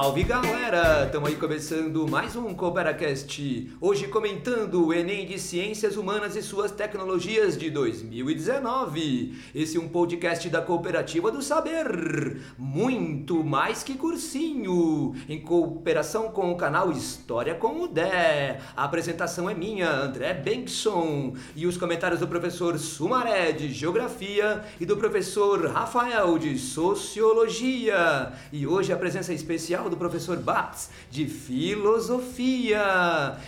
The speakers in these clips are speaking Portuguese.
Salve galera! Estamos aí começando mais um CooperaCast. Hoje comentando o Enem de Ciências Humanas e suas tecnologias de 2019. Esse é um podcast da Cooperativa do Saber. Muito mais que cursinho. Em cooperação com o canal História com o Dé. A apresentação é minha, André Benson. E os comentários do professor Sumaré de Geografia e do professor Rafael de Sociologia. E hoje a presença especial do professor Bates de filosofia.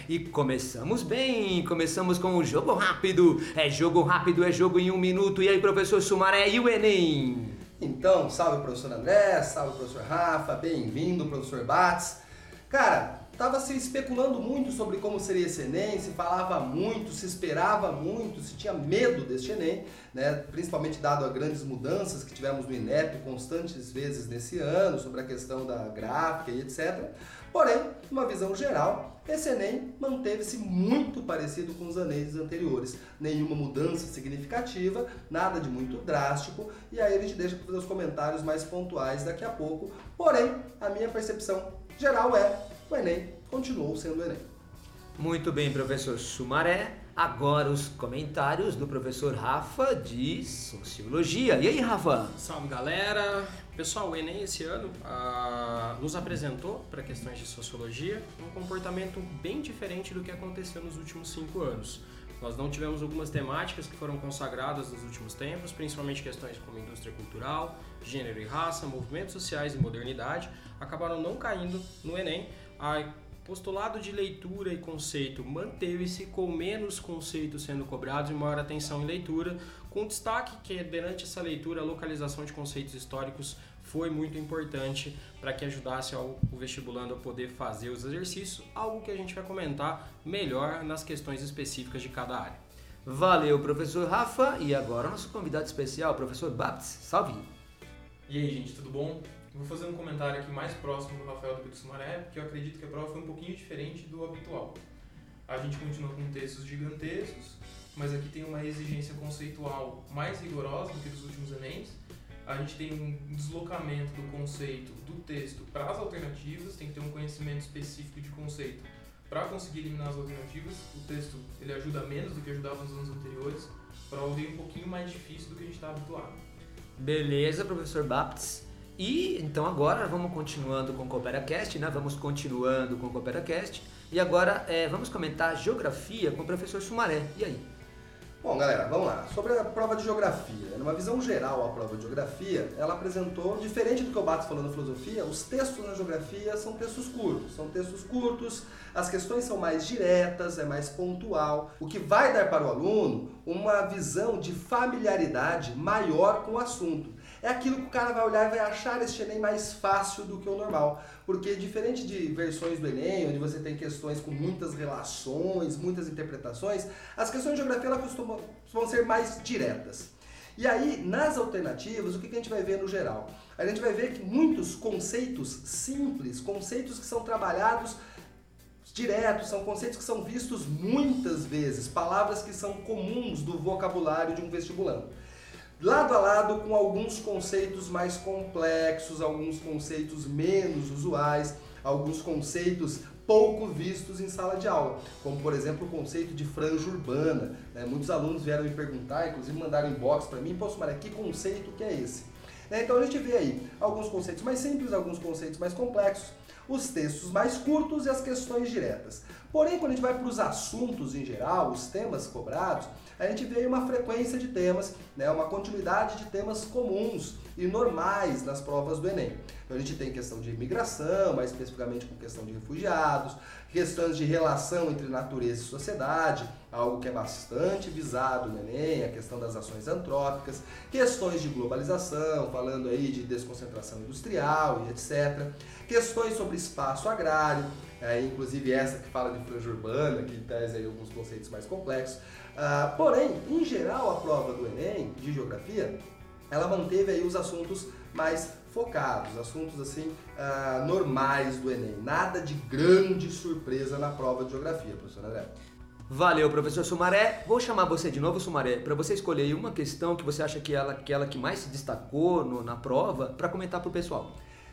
E começamos bem, começamos com o jogo rápido. É jogo rápido, é jogo em um minuto. E aí, professor Sumaré e o Enem? Então, salve professor André, salve professor Rafa, bem-vindo professor Bates. Cara, estava se especulando muito sobre como seria esse Enem, se falava muito, se esperava muito, se tinha medo deste Enem, né? principalmente dado as grandes mudanças que tivemos no INEP constantes vezes nesse ano, sobre a questão da gráfica e etc. Porém, numa visão geral, esse Enem manteve-se muito parecido com os Enems anteriores. Nenhuma mudança significativa, nada de muito drástico, e aí a gente deixa para fazer os comentários mais pontuais daqui a pouco. Porém, a minha percepção geral é o Enem continuou sendo o Enem. Muito bem, professor Sumaré. Agora os comentários do professor Rafa de Sociologia. E aí, Rafa? Salve galera! Pessoal, o Enem esse ano ah, nos apresentou, para questões de sociologia, um comportamento bem diferente do que aconteceu nos últimos cinco anos. Nós não tivemos algumas temáticas que foram consagradas nos últimos tempos, principalmente questões como indústria cultural, gênero e raça, movimentos sociais e modernidade, acabaram não caindo no Enem. A postulado de leitura e conceito manteve-se com menos conceitos sendo cobrados e maior atenção em leitura, com destaque que durante essa leitura a localização de conceitos históricos foi muito importante para que ajudasse ao, o vestibulando a poder fazer os exercícios, algo que a gente vai comentar melhor nas questões específicas de cada área. Valeu, professor Rafa. E agora nosso convidado especial, professor Baps. Salve! E aí, gente, tudo bom? Vou fazer um comentário aqui mais próximo do Rafael do Sumaré, porque eu acredito que a prova foi um pouquinho diferente do habitual. A gente continua com textos gigantescos, mas aqui tem uma exigência conceitual mais rigorosa do que dos últimos Enems. A gente tem um deslocamento do conceito do texto para as alternativas, tem que ter um conhecimento específico de conceito para conseguir eliminar as alternativas. O texto ele ajuda menos do que ajudava nos anos anteriores. Prova veio um pouquinho mais difícil do que a gente está habituado. Beleza, professor Baptist. E então agora vamos continuando com o CooperaCast, né? Vamos continuando com o CooperaCast. E agora é, vamos comentar geografia com o professor Sumaré. E aí? Bom, galera, vamos lá. Sobre a prova de geografia, numa visão geral, a prova de geografia, ela apresentou, diferente do que o Bato falou na filosofia, os textos na geografia são textos curtos. São textos curtos, as questões são mais diretas, é mais pontual, o que vai dar para o aluno uma visão de familiaridade maior com o assunto é aquilo que o cara vai olhar e vai achar este Enem mais fácil do que o normal. Porque diferente de versões do Enem, onde você tem questões com muitas relações, muitas interpretações, as questões de geografia elas costumam, vão ser mais diretas. E aí, nas alternativas, o que a gente vai ver no geral? A gente vai ver que muitos conceitos simples, conceitos que são trabalhados diretos, são conceitos que são vistos muitas vezes, palavras que são comuns do vocabulário de um vestibulando lado a lado com alguns conceitos mais complexos, alguns conceitos menos usuais, alguns conceitos pouco vistos em sala de aula, como por exemplo o conceito de franja urbana. Né? Muitos alunos vieram me perguntar, inclusive mandaram inbox para mim, posso Maria, que conceito que é esse? Né? Então a gente vê aí alguns conceitos mais simples, alguns conceitos mais complexos, os textos mais curtos e as questões diretas. Porém, quando a gente vai para os assuntos em geral, os temas cobrados, a gente vê uma frequência de temas, né, uma continuidade de temas comuns e normais nas provas do Enem. Então a gente tem questão de imigração, mais especificamente com questão de refugiados, questões de relação entre natureza e sociedade, algo que é bastante visado no Enem, a questão das ações antrópicas, questões de globalização, falando aí de desconcentração industrial e etc. Questões sobre espaço agrário, é, inclusive essa que fala de franja urbana, que traz aí alguns conceitos mais complexos. Ah, porém, em geral, a prova do Enem, de geografia, ela manteve aí os assuntos mais focados, assuntos assim ah, normais do Enem. Nada de grande surpresa na prova de geografia, professor André. Valeu, professor Sumaré. Vou chamar você de novo, Sumaré, para você escolher uma questão que você acha que ela, que ela que mais se destacou no, na prova para comentar para o pessoal.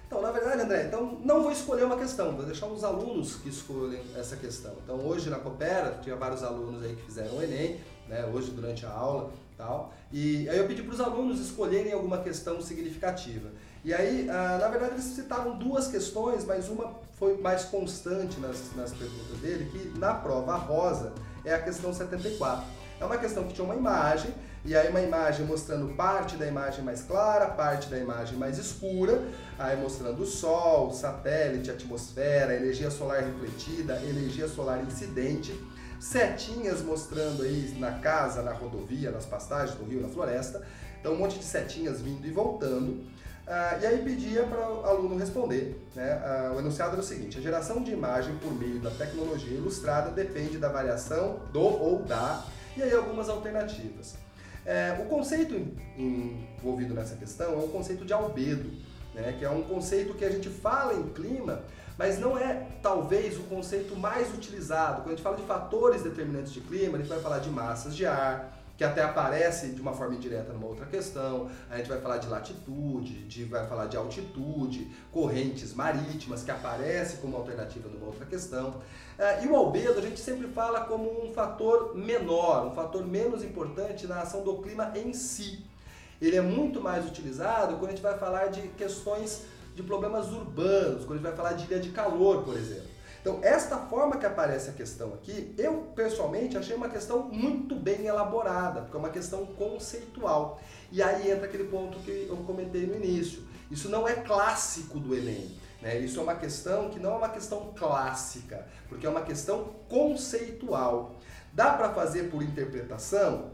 Então, na verdade, verdade, André, então não vou escolher uma questão, vou deixar os alunos que escolhem essa questão. Então hoje na Coopera, tinha vários alunos aí que fizeram o Enem, né, hoje durante a aula tal, e aí eu pedi para os alunos escolherem alguma questão significativa. E aí, ah, na verdade, eles citaram duas questões, mas uma foi mais constante nas, nas perguntas dele, que na prova rosa é a questão 74. É uma questão que tinha uma imagem, e aí uma imagem mostrando parte da imagem mais clara, parte da imagem mais escura, aí mostrando o Sol, satélite, atmosfera, energia solar refletida, energia solar incidente, setinhas mostrando aí na casa, na rodovia, nas pastagens do rio, na floresta, então um monte de setinhas vindo e voltando. Ah, e aí pedia para o aluno responder. Né? Ah, o enunciado era o seguinte: a geração de imagem por meio da tecnologia ilustrada depende da variação do ou da, e aí algumas alternativas. É, o conceito envolvido nessa questão é o conceito de albedo, né? que é um conceito que a gente fala em clima, mas não é talvez o conceito mais utilizado. Quando a gente fala de fatores determinantes de clima, a gente vai falar de massas de ar, que até aparece de uma forma indireta numa outra questão. A gente vai falar de latitude, de, vai falar de altitude, correntes marítimas, que aparece como alternativa numa outra questão. É, e o albedo a gente sempre fala como um fator menor, um fator menos importante na ação do clima em si. Ele é muito mais utilizado quando a gente vai falar de questões de problemas urbanos, quando a gente vai falar de ilha de calor, por exemplo. Então, esta forma que aparece a questão aqui, eu pessoalmente achei uma questão muito bem elaborada, porque é uma questão conceitual. E aí entra aquele ponto que eu comentei no início. Isso não é clássico do Enem. Né? Isso é uma questão que não é uma questão clássica, porque é uma questão conceitual. Dá para fazer por interpretação?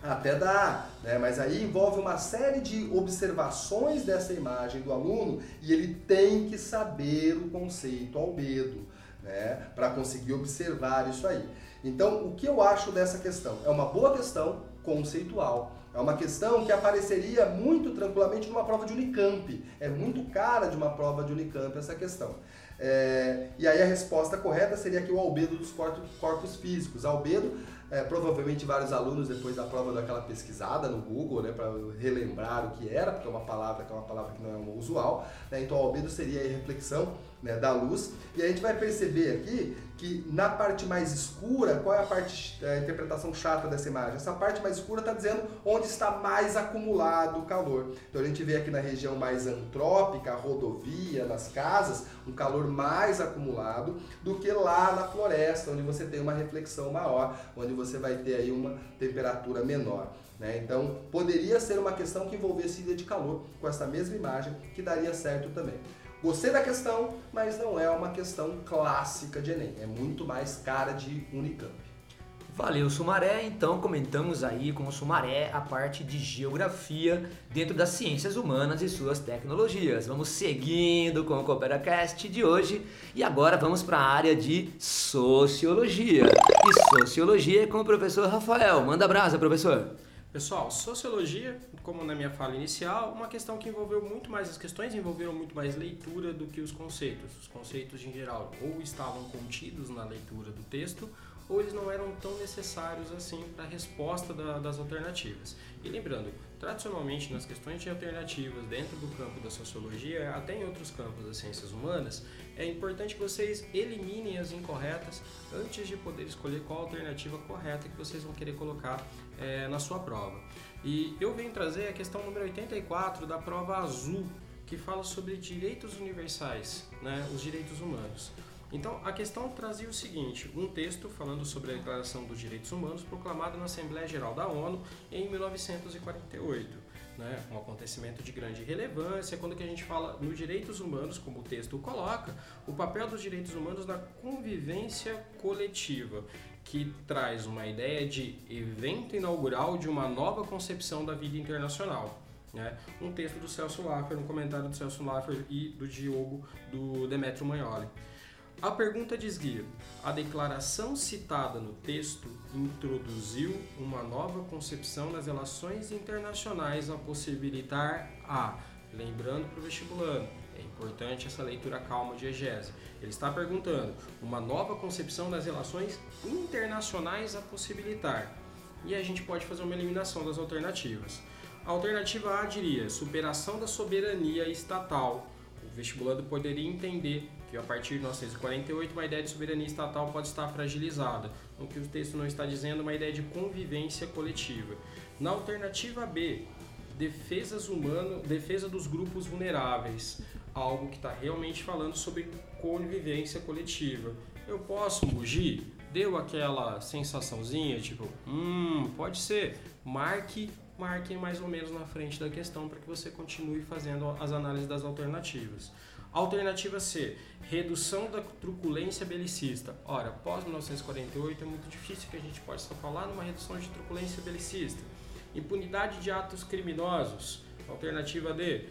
Até dá, né? mas aí envolve uma série de observações dessa imagem do aluno e ele tem que saber o conceito albedo né, para conseguir observar isso aí. Então, o que eu acho dessa questão? É uma boa questão conceitual. É uma questão que apareceria muito tranquilamente numa prova de Unicamp. É muito cara de uma prova de Unicamp essa questão. É, e aí a resposta correta seria que o albedo dos corpos físicos. Albedo é, provavelmente vários alunos depois da prova daquela pesquisada no Google, né, para relembrar o que era, porque é uma palavra que é uma palavra que não é usual. Né, então, albedo seria a reflexão né, da luz. E a gente vai perceber aqui que na parte mais escura, qual é a parte, a interpretação chata dessa imagem? Essa parte mais escura está dizendo onde está mais acumulado o calor. Então a gente vê aqui na região mais antrópica, rodovia, nas casas, um calor mais acumulado do que lá na floresta, onde você tem uma reflexão maior, onde você vai ter aí uma temperatura menor. Né? Então poderia ser uma questão que envolvesse ilha de calor com essa mesma imagem, que daria certo também. Gostei da questão, mas não é uma questão clássica de Enem, é muito mais cara de Unicamp. Valeu, Sumaré. Então comentamos aí com o Sumaré a parte de geografia dentro das ciências humanas e suas tecnologias. Vamos seguindo com o CooperaCast de hoje e agora vamos para a área de sociologia. E sociologia é com o professor Rafael. Manda brasa, professor. Pessoal, sociologia, como na minha fala inicial, uma questão que envolveu muito mais, as questões envolveram muito mais leitura do que os conceitos. Os conceitos, em geral, ou estavam contidos na leitura do texto, ou eles não eram tão necessários assim para a resposta da, das alternativas. E lembrando, tradicionalmente nas questões de alternativas dentro do campo da sociologia, até em outros campos das ciências humanas, é importante que vocês eliminem as incorretas antes de poder escolher qual alternativa correta que vocês vão querer colocar é, na sua prova. E eu venho trazer a questão número 84 da prova azul, que fala sobre direitos universais, né, os direitos humanos. Então, a questão trazia o seguinte: um texto falando sobre a Declaração dos Direitos Humanos proclamada na Assembleia Geral da ONU em 1948. Né, um acontecimento de grande relevância, quando que a gente fala nos direitos humanos, como o texto coloca, o papel dos direitos humanos na convivência coletiva, que traz uma ideia de evento inaugural de uma nova concepção da vida internacional. Né? Um texto do Celso Laffer, um comentário do Celso Laffer e do Diogo do Demetrio Magnoli. A pergunta desguia: a declaração citada no texto introduziu uma nova concepção nas relações internacionais a possibilitar a, lembrando para o vestibulando, é importante essa leitura calma de Egese. Ele está perguntando uma nova concepção das relações internacionais a possibilitar. E a gente pode fazer uma eliminação das alternativas. A alternativa A diria superação da soberania estatal vestibulando poderia entender que a partir de 1948 uma ideia de soberania estatal pode estar fragilizada, o que o texto não está dizendo, uma ideia de convivência coletiva. Na alternativa B, defesas humano, defesa dos grupos vulneráveis, algo que está realmente falando sobre convivência coletiva. Eu posso mugir? Deu aquela sensaçãozinha, tipo, hum, pode ser. Marque, marque mais ou menos na frente da questão para que você continue fazendo as análises das alternativas. Alternativa C, redução da truculência belicista. Ora, pós 1948 é muito difícil que a gente possa falar numa redução de truculência belicista. Impunidade de atos criminosos. Alternativa D,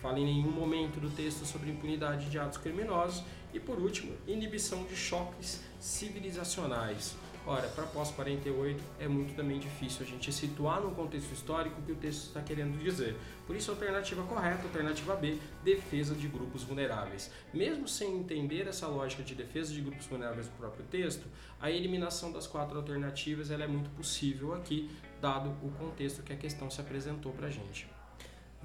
fala em nenhum momento do texto sobre impunidade de atos criminosos. E por último, inibição de choques civilizacionais. Ora, para pós-48 é muito também difícil a gente situar no contexto histórico o que o texto está querendo dizer. Por isso, a alternativa correta, alternativa B, defesa de grupos vulneráveis. Mesmo sem entender essa lógica de defesa de grupos vulneráveis do próprio texto, a eliminação das quatro alternativas ela é muito possível aqui, dado o contexto que a questão se apresentou para a gente.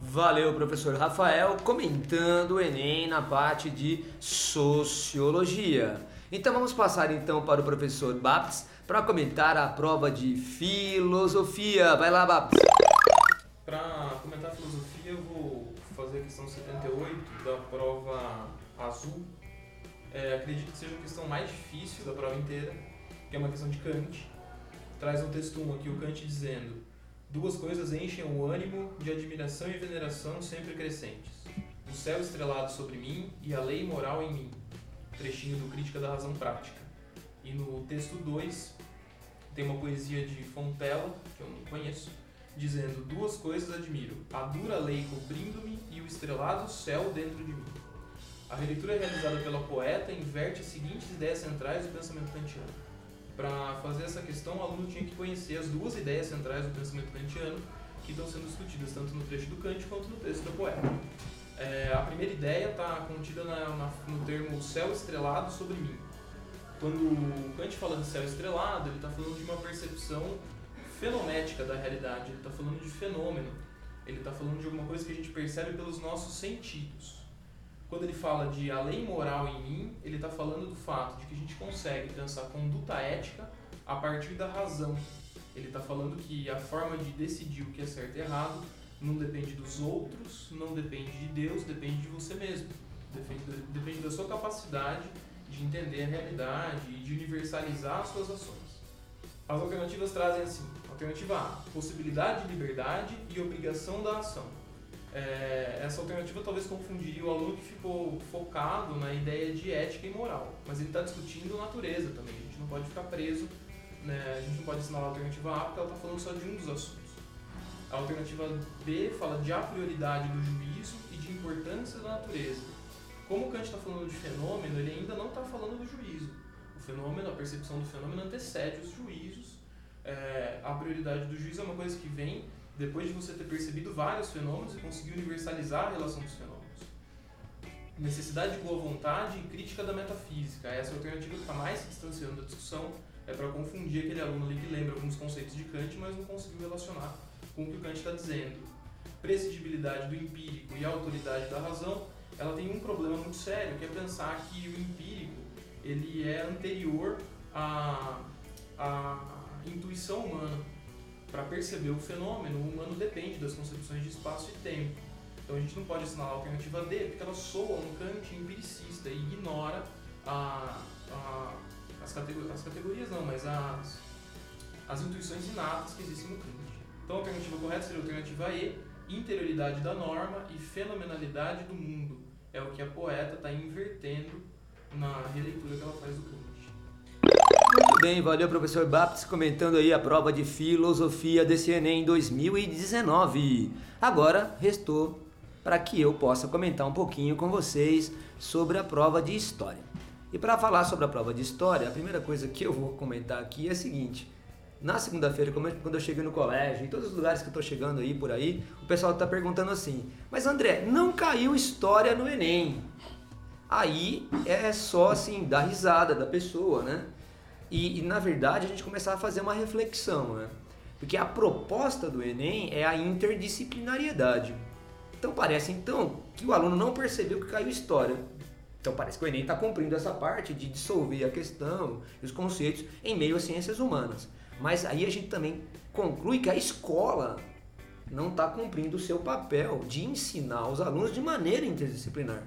Valeu, professor Rafael, comentando o Enem na parte de Sociologia. Então vamos passar então para o professor Baps para comentar a prova de Filosofia. Vai lá, Baps. Para comentar a filosofia, eu vou fazer a questão 78 da prova azul. É, acredito que seja a questão mais difícil da prova inteira, que é uma questão de Kant. Traz um texto aqui, o Kant dizendo: Duas coisas enchem o ânimo de admiração e veneração sempre crescentes: o céu estrelado sobre mim e a lei moral em mim trechinho do Crítica da Razão Prática. E no texto 2 tem uma poesia de Fontella, que eu não conheço, dizendo: Duas coisas admiro, a dura lei cobrindo-me e o estrelado céu dentro de mim. A releitura realizada pela poeta inverte as seguintes ideias centrais do pensamento kantiano. Para fazer essa questão, o aluno tinha que conhecer as duas ideias centrais do pensamento kantiano que estão sendo discutidas tanto no trecho do Kant quanto no texto da poeta. É, a primeira ideia está contida na, na, no termo céu estrelado sobre mim. Quando o Kant fala de céu estrelado, ele está falando de uma percepção fenomética da realidade, ele está falando de fenômeno, ele está falando de alguma coisa que a gente percebe pelos nossos sentidos. Quando ele fala de a lei moral em mim, ele está falando do fato de que a gente consegue pensar conduta ética a partir da razão. Ele está falando que a forma de decidir o que é certo e errado não depende dos outros, não depende de Deus, depende de você mesmo. Depende, depende da sua capacidade de entender a realidade e de universalizar as suas ações. As alternativas trazem assim: alternativa A, possibilidade de liberdade e obrigação da ação. É, essa alternativa talvez confundiria o aluno que ficou focado na ideia de ética e moral, mas ele está discutindo natureza também. A gente não pode ficar preso, né? a gente não pode ensinar a alternativa A porque ela está falando só de um dos assuntos. A alternativa B fala de a prioridade do juízo e de importância da natureza. Como o Kant está falando de fenômeno, ele ainda não está falando do juízo. O fenômeno, a percepção do fenômeno antecede os juízos. É, a prioridade do juízo é uma coisa que vem depois de você ter percebido vários fenômenos e conseguir universalizar a relação dos fenômenos. Necessidade de boa vontade e crítica da metafísica. Essa alternativa que está mais se distanciando da discussão é para confundir aquele aluno ali que lembra alguns conceitos de Kant, mas não conseguiu relacionar com o que o Kant está dizendo. Precidibilidade do empírico e autoridade da razão, ela tem um problema muito sério, que é pensar que o empírico ele é anterior à, à intuição humana. Para perceber o fenômeno, o humano depende das concepções de espaço e tempo. Então a gente não pode assinar a alternativa D, porque ela soa um Kant empiricista e ignora a, a, as, categorias, as categorias, não, mas as, as intuições inatas que existem no Kant. Então a alternativa correta seria a alternativa E, interioridade da norma e fenomenalidade do mundo. É o que a poeta está invertendo na releitura que ela faz do Kant. Bem, valeu professor Baptist comentando aí a prova de filosofia desse Enem 2019. Agora restou para que eu possa comentar um pouquinho com vocês sobre a prova de história. E para falar sobre a prova de história, a primeira coisa que eu vou comentar aqui é a seguinte: na segunda-feira, quando eu cheguei no colégio, em todos os lugares que eu tô chegando aí por aí, o pessoal tá perguntando assim: "Mas André, não caiu história no ENEM?" Aí é só assim dar risada da pessoa, né? E, e na verdade a gente começar a fazer uma reflexão, né? Porque a proposta do ENEM é a interdisciplinariedade. Então parece então que o aluno não percebeu que caiu história. Então parece que o Enem está cumprindo essa parte de dissolver a questão os conceitos em meio às ciências humanas. Mas aí a gente também conclui que a escola não está cumprindo o seu papel de ensinar os alunos de maneira interdisciplinar.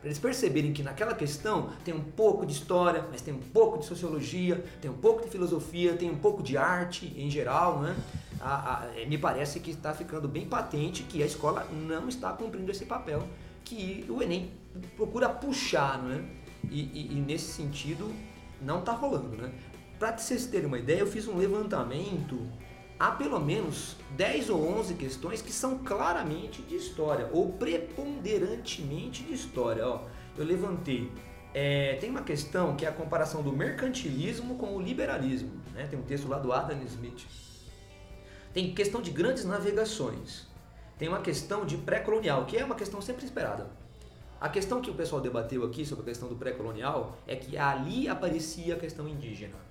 Para eles perceberem que naquela questão tem um pouco de história, mas tem um pouco de sociologia, tem um pouco de filosofia, tem um pouco de arte em geral, né? A, a, me parece que está ficando bem patente que a escola não está cumprindo esse papel que o Enem procura puxar, né? E, e, e nesse sentido não está rolando, né? Para vocês terem uma ideia, eu fiz um levantamento há pelo menos 10 ou 11 questões que são claramente de história, ou preponderantemente de história. Ó, eu levantei. É, tem uma questão que é a comparação do mercantilismo com o liberalismo. Né? Tem um texto lá do Adam Smith. Tem questão de grandes navegações. Tem uma questão de pré-colonial, que é uma questão sempre esperada. A questão que o pessoal debateu aqui sobre a questão do pré-colonial é que ali aparecia a questão indígena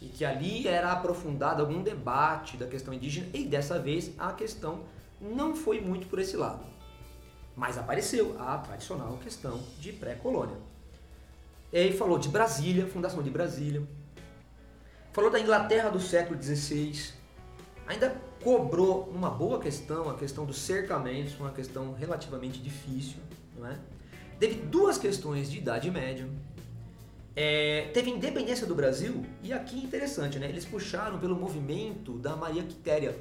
e que ali era aprofundado algum debate da questão indígena e dessa vez a questão não foi muito por esse lado. Mas apareceu a tradicional questão de pré-colônia. E aí falou de Brasília, fundação de Brasília. Falou da Inglaterra do século XVI. Ainda cobrou uma boa questão, a questão dos cercamentos, uma questão relativamente difícil. Não é? Teve duas questões de Idade Média, é, teve independência do Brasil, e aqui é interessante, né? Eles puxaram pelo movimento da Maria Quitéria,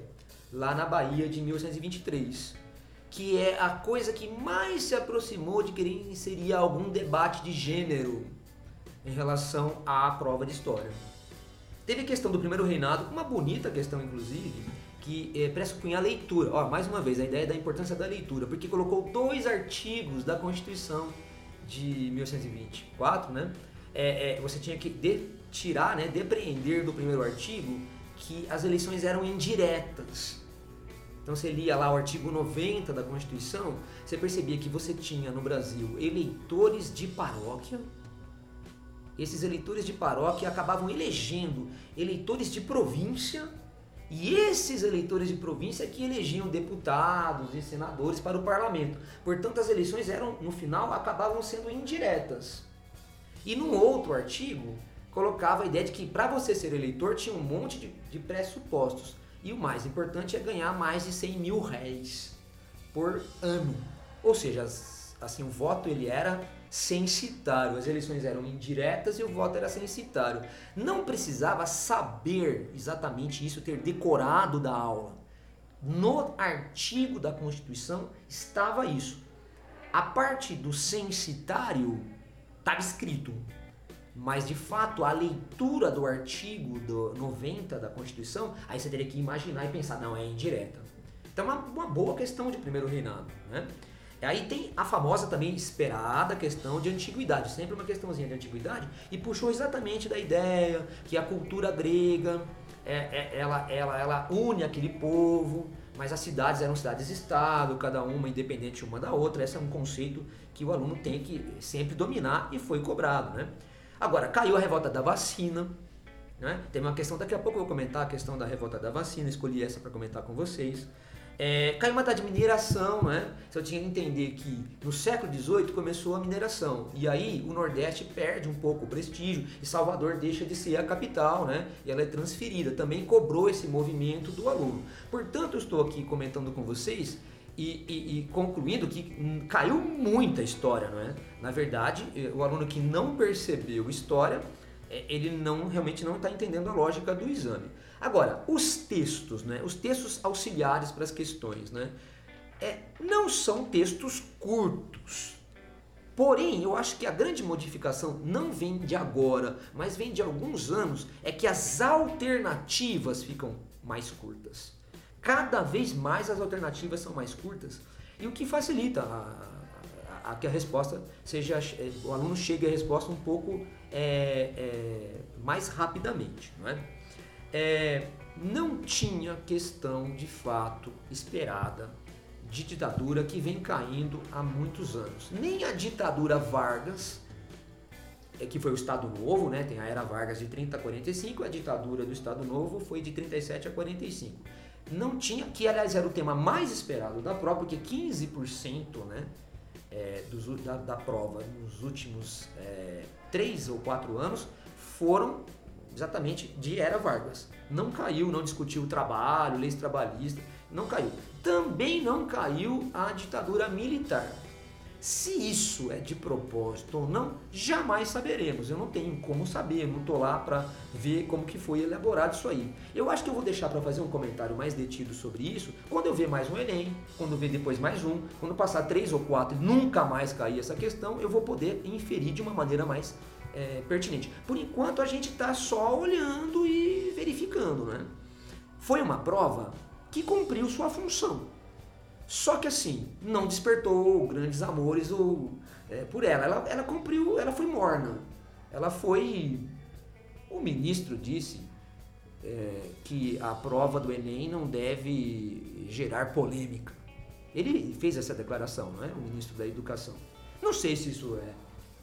lá na Bahia de 1823, que é a coisa que mais se aproximou de querer inserir algum debate de gênero em relação à prova de história. Teve a questão do primeiro reinado, uma bonita questão, inclusive, que é, pressupunha a leitura. Ó, mais uma vez, a ideia da importância da leitura, porque colocou dois artigos da Constituição de 1824, né? É, é, você tinha que tirar, né, depreender do primeiro artigo que as eleições eram indiretas. Então você lia lá o artigo 90 da Constituição, você percebia que você tinha no Brasil eleitores de paróquia. Esses eleitores de paróquia acabavam elegendo eleitores de província, e esses eleitores de província que elegiam deputados e senadores para o parlamento. Portanto, as eleições eram, no final, acabavam sendo indiretas. E num outro artigo, colocava a ideia de que para você ser eleitor tinha um monte de, de pressupostos. E o mais importante é ganhar mais de 100 mil réis por ano. Ou seja, assim, o voto ele era censitário, as eleições eram indiretas e o voto era censitário. Não precisava saber exatamente isso, ter decorado da aula. No artigo da Constituição estava isso. A parte do censitário estava escrito. Mas de fato, a leitura do artigo do 90 da Constituição, aí você teria que imaginar e pensar, não, é indireta. Então, uma, uma boa questão de primeiro reinado. Né? Aí tem a famosa também esperada questão de antiguidade, sempre uma questãozinha de antiguidade, e puxou exatamente da ideia que a cultura grega é, é, ela, ela, ela une aquele povo, mas as cidades eram cidades-estado, cada uma independente uma da outra. Esse é um conceito que o aluno tem que sempre dominar e foi cobrado. Né? Agora, caiu a revolta da vacina. Né? Tem uma questão, daqui a pouco eu vou comentar a questão da revolta da vacina, escolhi essa para comentar com vocês. É, caiu uma de mineração, né? Você tinha que entender que no século XVIII começou a mineração e aí o Nordeste perde um pouco o prestígio e Salvador deixa de ser a capital, né? E ela é transferida. Também cobrou esse movimento do aluno. Portanto, eu estou aqui comentando com vocês e, e, e, concluindo que hum, caiu muita história, não é? Na verdade, eh, o aluno que não percebeu história, ele não realmente não está entendendo a lógica do exame. Agora, os textos, né? Os textos auxiliares para as questões, né? É, não são textos curtos. Porém, eu acho que a grande modificação não vem de agora, mas vem de alguns anos, é que as alternativas ficam mais curtas. Cada vez mais as alternativas são mais curtas e o que facilita a, a, a que a resposta seja, é, o aluno chegue à resposta um pouco é, é, mais rapidamente. Não, é? é? não tinha questão de fato esperada de ditadura que vem caindo há muitos anos. Nem a ditadura Vargas, é, que foi o Estado Novo, né? tem a era Vargas de 30 a 45, a ditadura do Estado Novo foi de 37 a 45 não tinha, que aliás era o tema mais esperado da prova, porque 15% né, é, dos, da, da, prova nos últimos é, 3 ou 4 anos foram exatamente de Era Vargas. Não caiu, não discutiu o trabalho, leis trabalhistas, não caiu. Também não caiu a ditadura militar. Se isso é de propósito ou não, jamais saberemos. Eu não tenho como saber, não estou lá para ver como que foi elaborado isso aí. Eu acho que eu vou deixar para fazer um comentário mais detido sobre isso quando eu ver mais um Enem, quando eu ver depois mais um, quando passar três ou quatro e nunca mais cair essa questão, eu vou poder inferir de uma maneira mais é, pertinente. Por enquanto a gente está só olhando e verificando, né? Foi uma prova que cumpriu sua função só que assim, não despertou grandes amores ou, é, por ela. ela. Ela cumpriu, ela foi morna. Ela foi. O ministro disse é, que a prova do Enem não deve gerar polêmica. Ele fez essa declaração, não é? O ministro da Educação. Não sei se isso é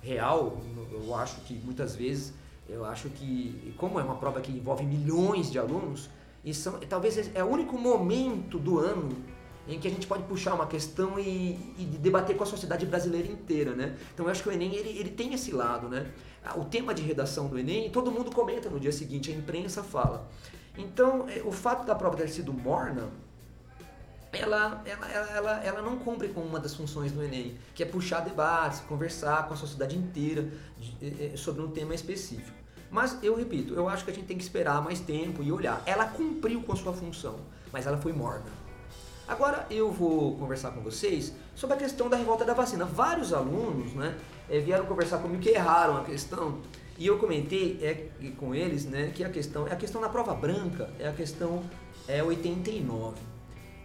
real, eu acho que muitas vezes, eu acho que, como é uma prova que envolve milhões de alunos, e são, talvez é o único momento do ano em que a gente pode puxar uma questão e, e, debater com a sociedade brasileira inteira, né? Então eu acho que o Enem ele, ele tem esse lado, né? O tema de redação do Enem, todo mundo comenta no dia seguinte, a imprensa fala. Então é, o fato da prova ter sido morna, ela, ela, ela, ela não cumpre com uma das funções do Enem, que é puxar debates, conversar com a sociedade inteira de, sobre um tema específico. Mas eu repito, eu acho que a gente tem que esperar mais tempo e olhar. Ela cumpriu com a sua função, mas ela foi morna. Agora eu vou conversar com vocês sobre a questão da revolta da vacina. Vários alunos né, eh, vieram conversar comigo que erraram a questão e eu comentei é, com eles né, que a questão é a questão da prova branca, é a questão é 89.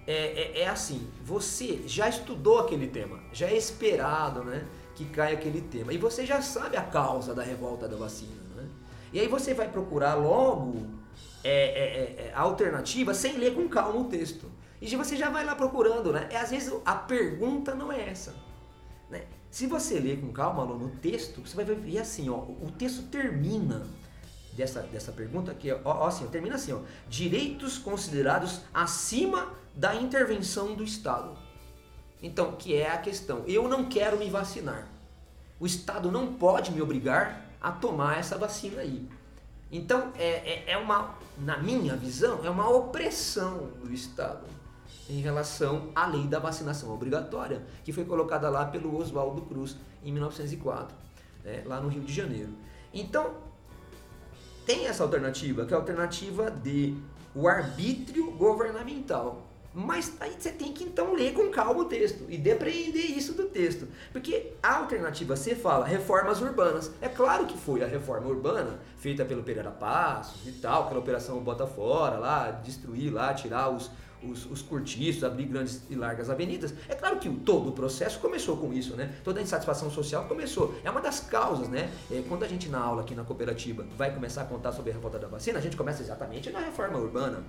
É, é, é assim, você já estudou aquele tema, já é esperado né, que caia aquele tema e você já sabe a causa da revolta da vacina. Né? E aí você vai procurar logo é, é, é a alternativa sem ler com calma o texto. E você já vai lá procurando, né? E às vezes a pergunta não é essa. Né? Se você ler com calma no texto, você vai ver assim, ó, o texto termina dessa, dessa pergunta aqui, ó, ó assim, termina assim, ó, direitos considerados acima da intervenção do Estado. Então, que é a questão, eu não quero me vacinar. O Estado não pode me obrigar a tomar essa vacina aí. Então, é, é, é uma, na minha visão, é uma opressão do Estado em relação à lei da vacinação obrigatória, que foi colocada lá pelo Oswaldo Cruz em 1904, né, lá no Rio de Janeiro. Então, tem essa alternativa, que é a alternativa de o arbítrio governamental. Mas aí você tem que então ler com calma o texto e depreender isso do texto. Porque a alternativa C fala reformas urbanas. É claro que foi a reforma urbana feita pelo Pereira Passos e tal, aquela operação Bota Fora lá, destruir lá, tirar os, os, os cortiços, abrir grandes e largas avenidas. É claro que todo o processo começou com isso, né? Toda a insatisfação social começou. É uma das causas, né? É, quando a gente na aula aqui na cooperativa vai começar a contar sobre a revolta da vacina, a gente começa exatamente na reforma urbana.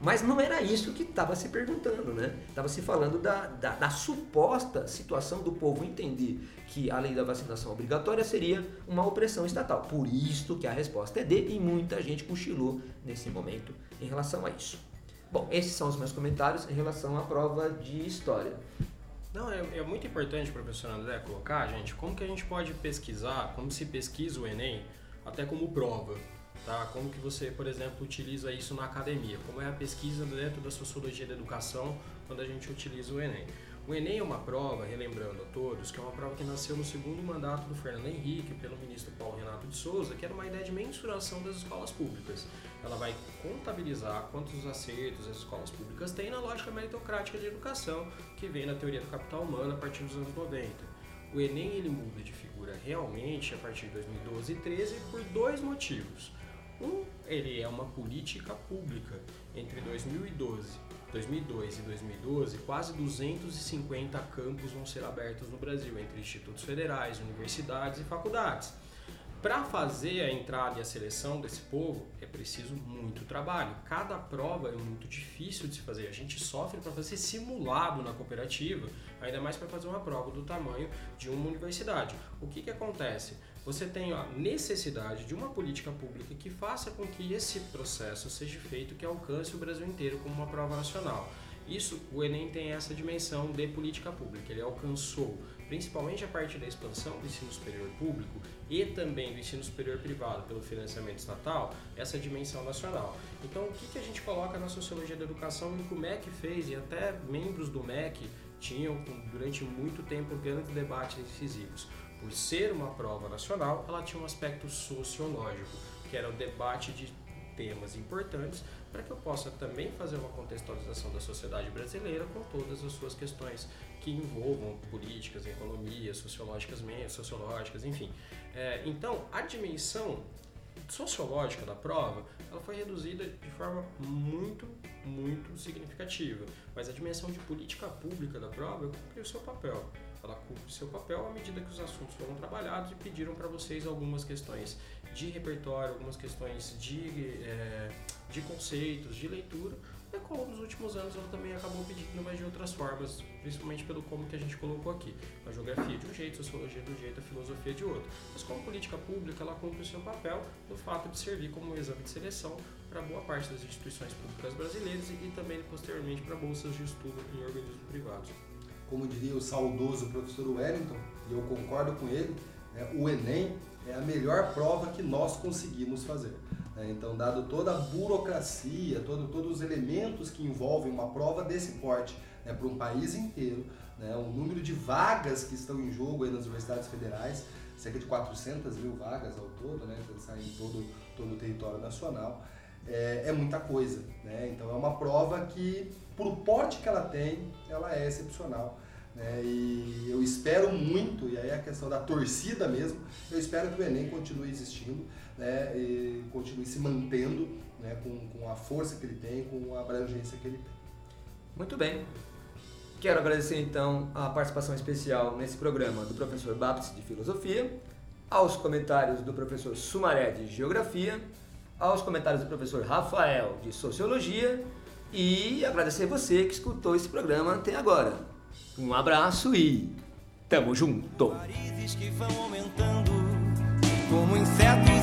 Mas não era isso que estava se perguntando, né? Estava se falando da, da, da, suposta situação do povo entender que a lei da vacinação obrigatória seria uma opressão estatal. Por isso que a resposta é D e muita gente cochilou nesse momento em relação a isso. Bom, esses são os meus comentários em relação à prova de história. Não, é, é, muito importante, professor André, colocar, gente, como que a gente pode pesquisar, como se pesquisa o Enem, até como prova, tá? Como que você, por exemplo, utiliza isso na academia, como é a pesquisa dentro da sociologia da educação quando a gente utiliza o Enem. O Enem é uma prova, relembrando a todos, que é uma prova que nasceu no segundo mandato do Fernando Henrique, pelo ministro Paulo Renato de Souza, que era uma ideia de mensuração das escolas públicas. Ela vai contabilizar quantos acertos as escolas públicas têm na lógica meritocrática de educação, que vem na teoria do capital humano a partir dos anos 90. O Enem ele muda de figura realmente a partir de 2012 e 2013 por dois motivos. Um, ele é uma política pública entre 2012 2002 e 2012, quase 250 campos vão ser abertos no Brasil, entre institutos federais, universidades e faculdades. Para fazer a entrada e a seleção desse povo preciso muito trabalho. Cada prova é muito difícil de se fazer. A gente sofre para fazer simulado na cooperativa, ainda mais para fazer uma prova do tamanho de uma universidade. O que, que acontece? Você tem a necessidade de uma política pública que faça com que esse processo seja feito, que alcance o Brasil inteiro como uma prova nacional. Isso, o Enem tem essa dimensão de política pública. Ele alcançou, principalmente a partir da expansão do ensino superior público e também do ensino superior privado pelo financiamento estatal, essa dimensão nacional. Então, o que, que a gente coloca na sociologia da educação e o que o MEC fez, e até membros do MEC tinham durante muito tempo grandes debates incisivos. Por ser uma prova nacional, ela tinha um aspecto sociológico, que era o debate de temas importantes para que eu possa também fazer uma contextualização da sociedade brasileira com todas as suas questões que envolvam políticas, economia, sociológicas, sociológicas, enfim. É, então, a dimensão sociológica da prova ela foi reduzida de forma muito, muito significativa. Mas a dimensão de política pública da prova cumpriu seu papel. Ela cumpre seu papel à medida que os assuntos foram trabalhados e pediram para vocês algumas questões de repertório, algumas questões de. É, de conceitos, de leitura, é como nos últimos anos ela também acabou pedindo, mas de outras formas, principalmente pelo como que a gente colocou aqui. A geografia de um jeito, a sociologia de um jeito, a filosofia de outro. Mas como política pública, ela cumpre o seu papel no fato de servir como um exame de seleção para boa parte das instituições públicas brasileiras e também posteriormente para bolsas de estudo em organismos privados. Como diria o saudoso professor Wellington, e eu concordo com ele, né, o Enem é a melhor prova que nós conseguimos fazer. Né? Então, dado toda a burocracia, todo, todos os elementos que envolvem uma prova desse porte né, para um país inteiro, né, o número de vagas que estão em jogo nas universidades federais, cerca de 400 mil vagas ao todo, né, em todo, todo o território nacional, é, é muita coisa. Né? Então, é uma prova que, por porte que ela tem, ela é excepcional. Né? E eu espero muito, e aí é a questão da torcida mesmo, eu espero que o Enem continue existindo né? e continue se mantendo né? com, com a força que ele tem, com a abrangência que ele tem. Muito bem. Quero agradecer então a participação especial nesse programa do professor Babs de Filosofia, aos comentários do professor Sumaré de Geografia, aos comentários do professor Rafael de Sociologia e agradecer você que escutou esse programa até agora. Um abraço e tamo junto. como insetos